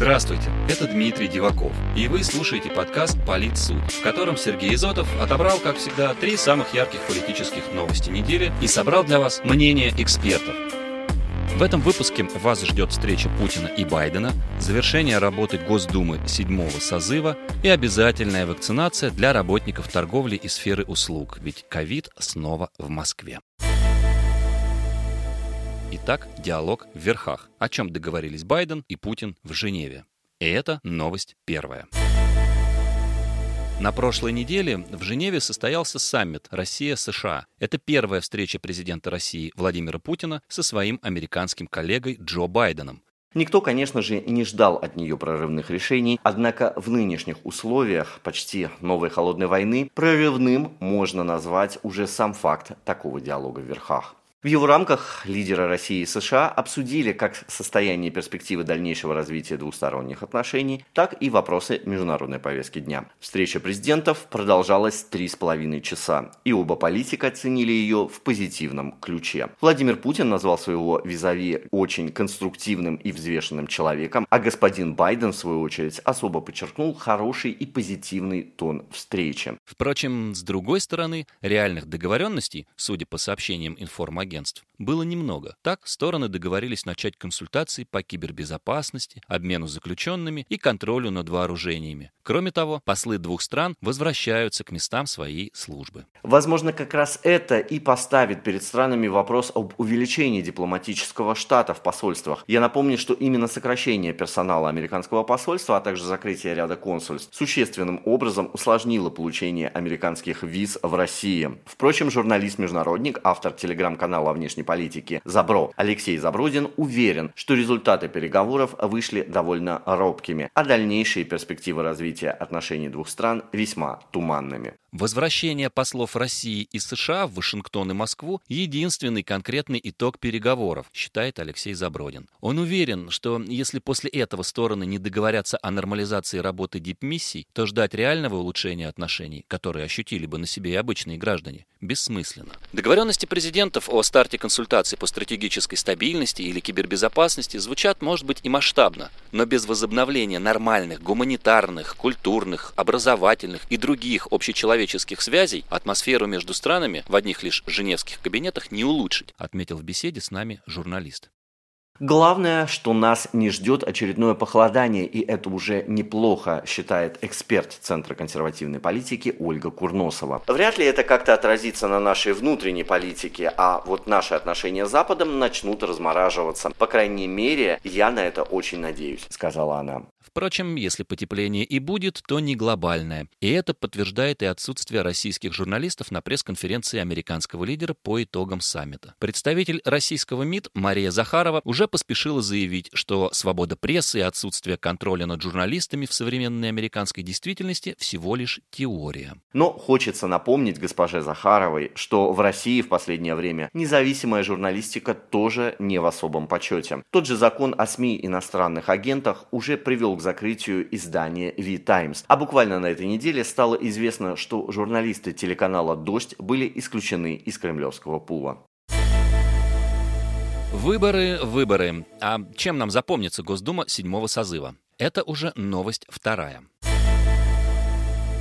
Здравствуйте, это Дмитрий Диваков, и вы слушаете подкаст «Политсуд», в котором Сергей Изотов отобрал, как всегда, три самых ярких политических новости недели и собрал для вас мнение экспертов. В этом выпуске вас ждет встреча Путина и Байдена, завершение работы Госдумы седьмого созыва и обязательная вакцинация для работников торговли и сферы услуг, ведь ковид снова в Москве. Итак, диалог в верхах, о чем договорились Байден и Путин в Женеве. И это новость первая. На прошлой неделе в Женеве состоялся саммит Россия-США. Это первая встреча президента России Владимира Путина со своим американским коллегой Джо Байденом. Никто, конечно же, не ждал от нее прорывных решений, однако в нынешних условиях почти новой холодной войны прорывным можно назвать уже сам факт такого диалога в верхах. В его рамках лидеры России и США обсудили как состояние и перспективы дальнейшего развития двусторонних отношений, так и вопросы международной повестки дня. Встреча президентов продолжалась три с половиной часа, и оба политика оценили ее в позитивном ключе. Владимир Путин назвал своего визави очень конструктивным и взвешенным человеком, а господин Байден, в свою очередь, особо подчеркнул хороший и позитивный тон встречи. Впрочем, с другой стороны, реальных договоренностей, судя по сообщениям информагентства, агентств было немного. Так, стороны договорились начать консультации по кибербезопасности, обмену заключенными и контролю над вооружениями. Кроме того, послы двух стран возвращаются к местам своей службы. Возможно, как раз это и поставит перед странами вопрос об увеличении дипломатического штата в посольствах. Я напомню, что именно сокращение персонала американского посольства, а также закрытие ряда консульств существенным образом усложнило получение американских виз в России. Впрочем, журналист-международник, автор телеграм-канала канала внешней политики «Забро» Алексей Забродин уверен, что результаты переговоров вышли довольно робкими, а дальнейшие перспективы развития отношений двух стран весьма туманными. Возвращение послов России и США в Вашингтон и Москву – единственный конкретный итог переговоров, считает Алексей Забродин. Он уверен, что если после этого стороны не договорятся о нормализации работы дипмиссий, то ждать реального улучшения отношений, которые ощутили бы на себе и обычные граждане, бессмысленно. Договоренности президентов о старте консультаций по стратегической стабильности или кибербезопасности звучат, может быть, и масштабно, но без возобновления нормальных гуманитарных, культурных, образовательных и других общечеловеческих человеческих связей атмосферу между странами в одних лишь женевских кабинетах не улучшить, отметил в беседе с нами журналист. Главное, что нас не ждет очередное похолодание, и это уже неплохо, считает эксперт Центра консервативной политики Ольга Курносова. Вряд ли это как-то отразится на нашей внутренней политике, а вот наши отношения с Западом начнут размораживаться. По крайней мере, я на это очень надеюсь, сказала она. Впрочем, если потепление и будет, то не глобальное. И это подтверждает и отсутствие российских журналистов на пресс-конференции американского лидера по итогам саммита. Представитель российского МИД Мария Захарова уже поспешила заявить, что свобода прессы и отсутствие контроля над журналистами в современной американской действительности всего лишь теория. Но хочется напомнить госпоже Захаровой, что в России в последнее время независимая журналистика тоже не в особом почете. Тот же закон о СМИ иностранных агентах уже привел к закрытию издания V-Times. А буквально на этой неделе стало известно, что журналисты телеканала «Дождь» были исключены из кремлевского пула. Выборы, выборы. А чем нам запомнится Госдума седьмого созыва? Это уже новость вторая.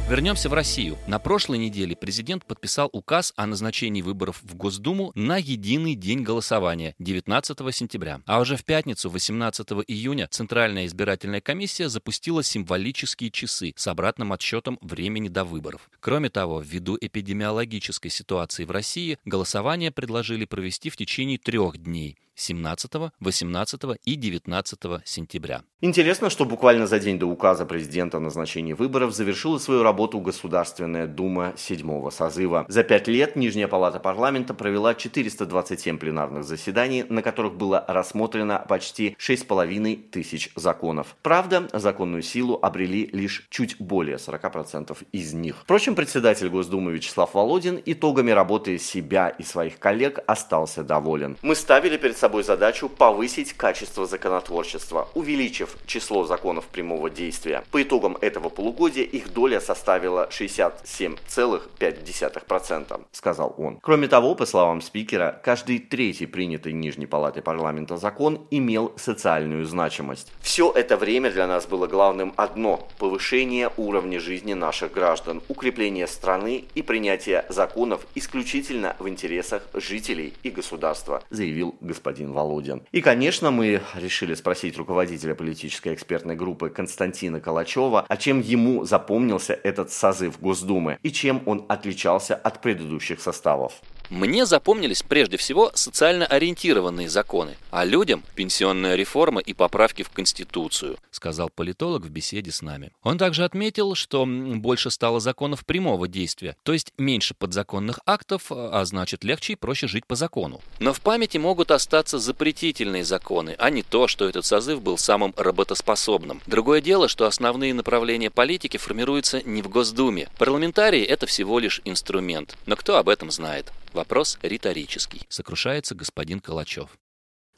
Вернемся в Россию. На прошлой неделе президент подписал указ о назначении выборов в Госдуму на единый день голосования 19 сентября. А уже в пятницу 18 июня Центральная избирательная комиссия запустила символические часы с обратным отсчетом времени до выборов. Кроме того, ввиду эпидемиологической ситуации в России, голосование предложили провести в течение трех дней 17, 18 и 19 сентября. Интересно, что буквально за день до указа президента о назначении выборов завершила свою работу Государственная Дума седьмого созыва. За пять лет Нижняя Палата парламента провела 427 пленарных заседаний, на которых было рассмотрено почти 6,5 тысяч законов. Правда, законную силу обрели лишь чуть более 40% из них. Впрочем, председатель Госдумы Вячеслав Володин итогами работы себя и своих коллег остался доволен. Мы ставили перед собой собой задачу повысить качество законотворчества, увеличив число законов прямого действия. По итогам этого полугодия их доля составила 67,5%, сказал он. Кроме того, по словам спикера, каждый третий принятый Нижней Палатой парламента закон имел социальную значимость. Все это время для нас было главным одно – повышение уровня жизни наших граждан, укрепление страны и принятие законов исключительно в интересах жителей и государства, заявил господин Володин. И, конечно, мы решили спросить руководителя политической экспертной группы Константина Калачева, а чем ему запомнился этот созыв Госдумы и чем он отличался от предыдущих составов. Мне запомнились прежде всего социально ориентированные законы, а людям – пенсионная реформа и поправки в Конституцию, сказал политолог в беседе с нами. Он также отметил, что больше стало законов прямого действия, то есть меньше подзаконных актов, а значит легче и проще жить по закону. Но в памяти могут остаться запретительные законы, а не то, что этот созыв был самым работоспособным. Другое дело, что основные направления политики формируются не в Госдуме. Парламентарии – это всего лишь инструмент. Но кто об этом знает? Вопрос риторический, сокрушается господин Калачев.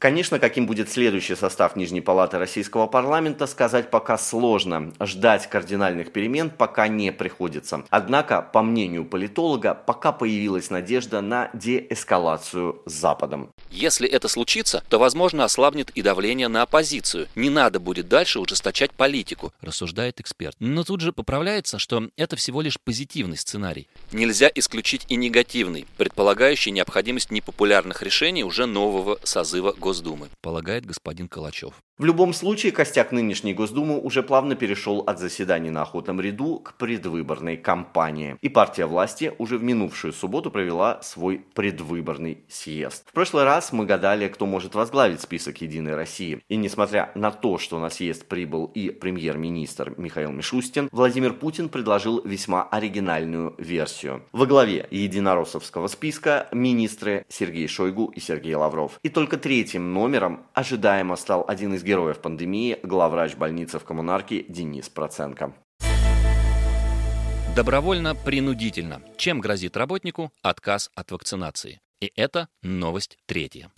Конечно, каким будет следующий состав Нижней Палаты Российского парламента, сказать пока сложно. Ждать кардинальных перемен пока не приходится. Однако, по мнению политолога, пока появилась надежда на деэскалацию с Западом. Если это случится, то, возможно, ослабнет и давление на оппозицию. Не надо будет дальше ужесточать политику, рассуждает эксперт. Но тут же поправляется, что это всего лишь позитивный сценарий. Нельзя исключить и негативный, предполагающий необходимость непопулярных решений уже нового созыва Госдумы. Полагает господин Калачев. В любом случае, костяк нынешней Госдумы уже плавно перешел от заседаний на охотном ряду к предвыборной кампании. И партия власти уже в минувшую субботу провела свой предвыборный съезд. В прошлый раз мы гадали, кто может возглавить список «Единой России». И несмотря на то, что на съезд прибыл и премьер-министр Михаил Мишустин, Владимир Путин предложил весьма оригинальную версию. Во главе единороссовского списка министры Сергей Шойгу и Сергей Лавров. И только третьим номером ожидаемо стал один из героев пандемии, главврач больницы в Коммунарке Денис Проценко. Добровольно-принудительно. Чем грозит работнику отказ от вакцинации? И это новость третья.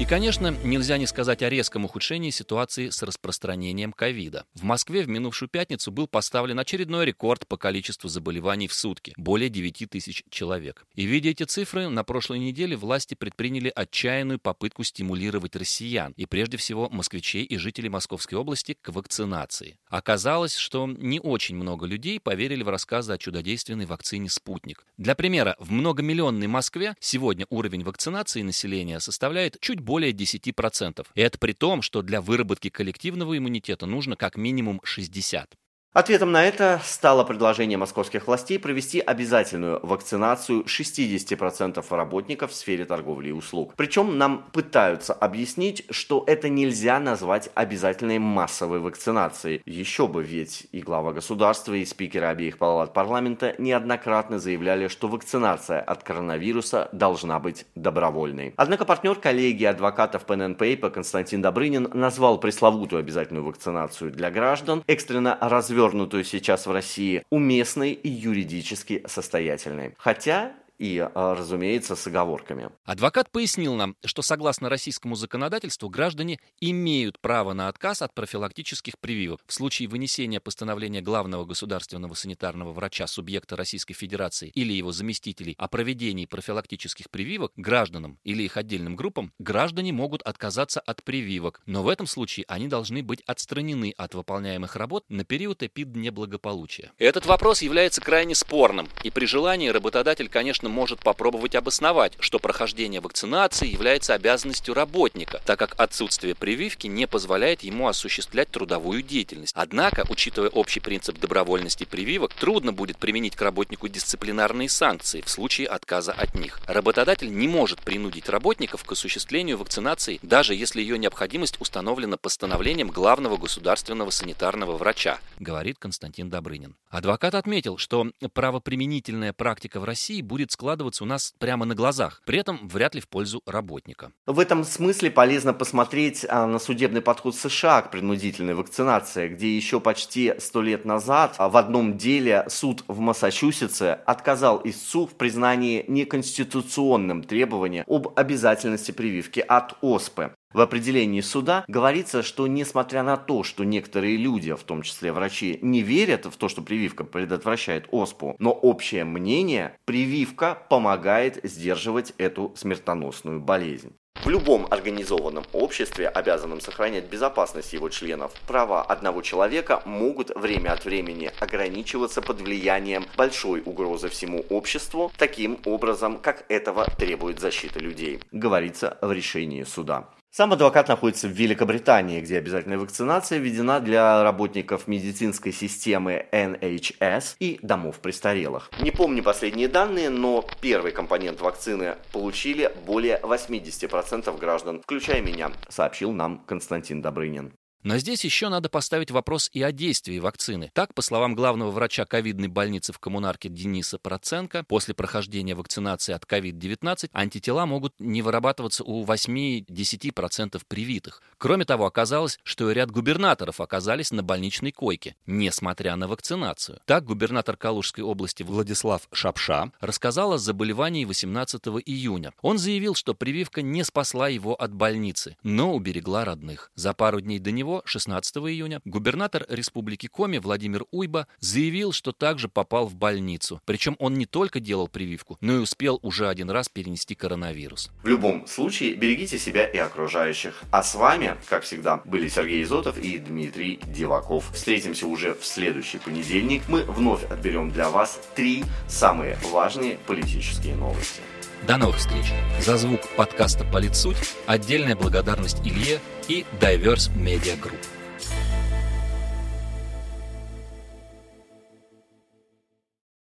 И, конечно, нельзя не сказать о резком ухудшении ситуации с распространением ковида. В Москве в минувшую пятницу был поставлен очередной рекорд по количеству заболеваний в сутки – более 9 тысяч человек. И видя эти цифры, на прошлой неделе власти предприняли отчаянную попытку стимулировать россиян, и прежде всего москвичей и жителей Московской области, к вакцинации. Оказалось, что не очень много людей поверили в рассказы о чудодейственной вакцине «Спутник». Для примера, в многомиллионной Москве сегодня уровень вакцинации населения составляет чуть более 10%. И это при том, что для выработки коллективного иммунитета нужно как минимум 60. Ответом на это стало предложение московских властей провести обязательную вакцинацию 60% работников в сфере торговли и услуг. Причем нам пытаются объяснить, что это нельзя назвать обязательной массовой вакцинацией. Еще бы, ведь и глава государства, и спикеры обеих палат парламента неоднократно заявляли, что вакцинация от коронавируса должна быть добровольной. Однако партнер коллегии адвокатов Pen Paper Константин Добрынин назвал пресловутую обязательную вакцинацию для граждан экстренно развернутой развернутую сейчас в России, уместной и юридически состоятельной. Хотя и, а, разумеется, с оговорками. Адвокат пояснил нам, что согласно российскому законодательству граждане имеют право на отказ от профилактических прививок. В случае вынесения постановления главного государственного санитарного врача субъекта Российской Федерации или его заместителей о проведении профилактических прививок гражданам или их отдельным группам, граждане могут отказаться от прививок, но в этом случае они должны быть отстранены от выполняемых работ на период эпиднеблагополучия. Этот вопрос является крайне спорным, и при желании работодатель, конечно, конечно, может попробовать обосновать, что прохождение вакцинации является обязанностью работника, так как отсутствие прививки не позволяет ему осуществлять трудовую деятельность. Однако, учитывая общий принцип добровольности прививок, трудно будет применить к работнику дисциплинарные санкции в случае отказа от них. Работодатель не может принудить работников к осуществлению вакцинации, даже если ее необходимость установлена постановлением главного государственного санитарного врача, говорит Константин Добрынин. Адвокат отметил, что правоприменительная практика в России будет складываться у нас прямо на глазах, при этом вряд ли в пользу работника. В этом смысле полезно посмотреть а, на судебный подход США к принудительной вакцинации, где еще почти сто лет назад а, в одном деле суд в Массачусетсе отказал истцу в признании неконституционным требования об обязательности прививки от оспы. В определении суда говорится, что несмотря на то, что некоторые люди, в том числе врачи, не верят в то, что прививка предотвращает оспу, но общее мнение – прививка помогает сдерживать эту смертоносную болезнь. В любом организованном обществе, обязанном сохранять безопасность его членов, права одного человека могут время от времени ограничиваться под влиянием большой угрозы всему обществу, таким образом, как этого требует защита людей, говорится в решении суда. Сам адвокат находится в Великобритании, где обязательная вакцинация введена для работников медицинской системы NHS и домов престарелых. Не помню последние данные, но первый компонент вакцины получили более 80% граждан, включая меня, сообщил нам Константин Добрынин. Но здесь еще надо поставить вопрос и о действии вакцины. Так, по словам главного врача ковидной больницы в коммунарке Дениса Проценко, после прохождения вакцинации от COVID-19 антитела могут не вырабатываться у 8-10% привитых. Кроме того, оказалось, что ряд губернаторов оказались на больничной койке, несмотря на вакцинацию. Так, губернатор Калужской области Владислав Шапша рассказал о заболевании 18 июня. Он заявил, что прививка не спасла его от больницы, но уберегла родных. За пару дней до него 16 июня, губернатор республики Коми Владимир Уйба заявил, что также попал в больницу. Причем он не только делал прививку, но и успел уже один раз перенести коронавирус. В любом случае, берегите себя и окружающих. А с вами, как всегда, были Сергей Изотов и Дмитрий Диваков. Встретимся уже в следующий понедельник. Мы вновь отберем для вас три самые важные политические новости. До новых встреч. За звук подкаста «Политсуть» отдельная благодарность Илье и Diverse Media Group.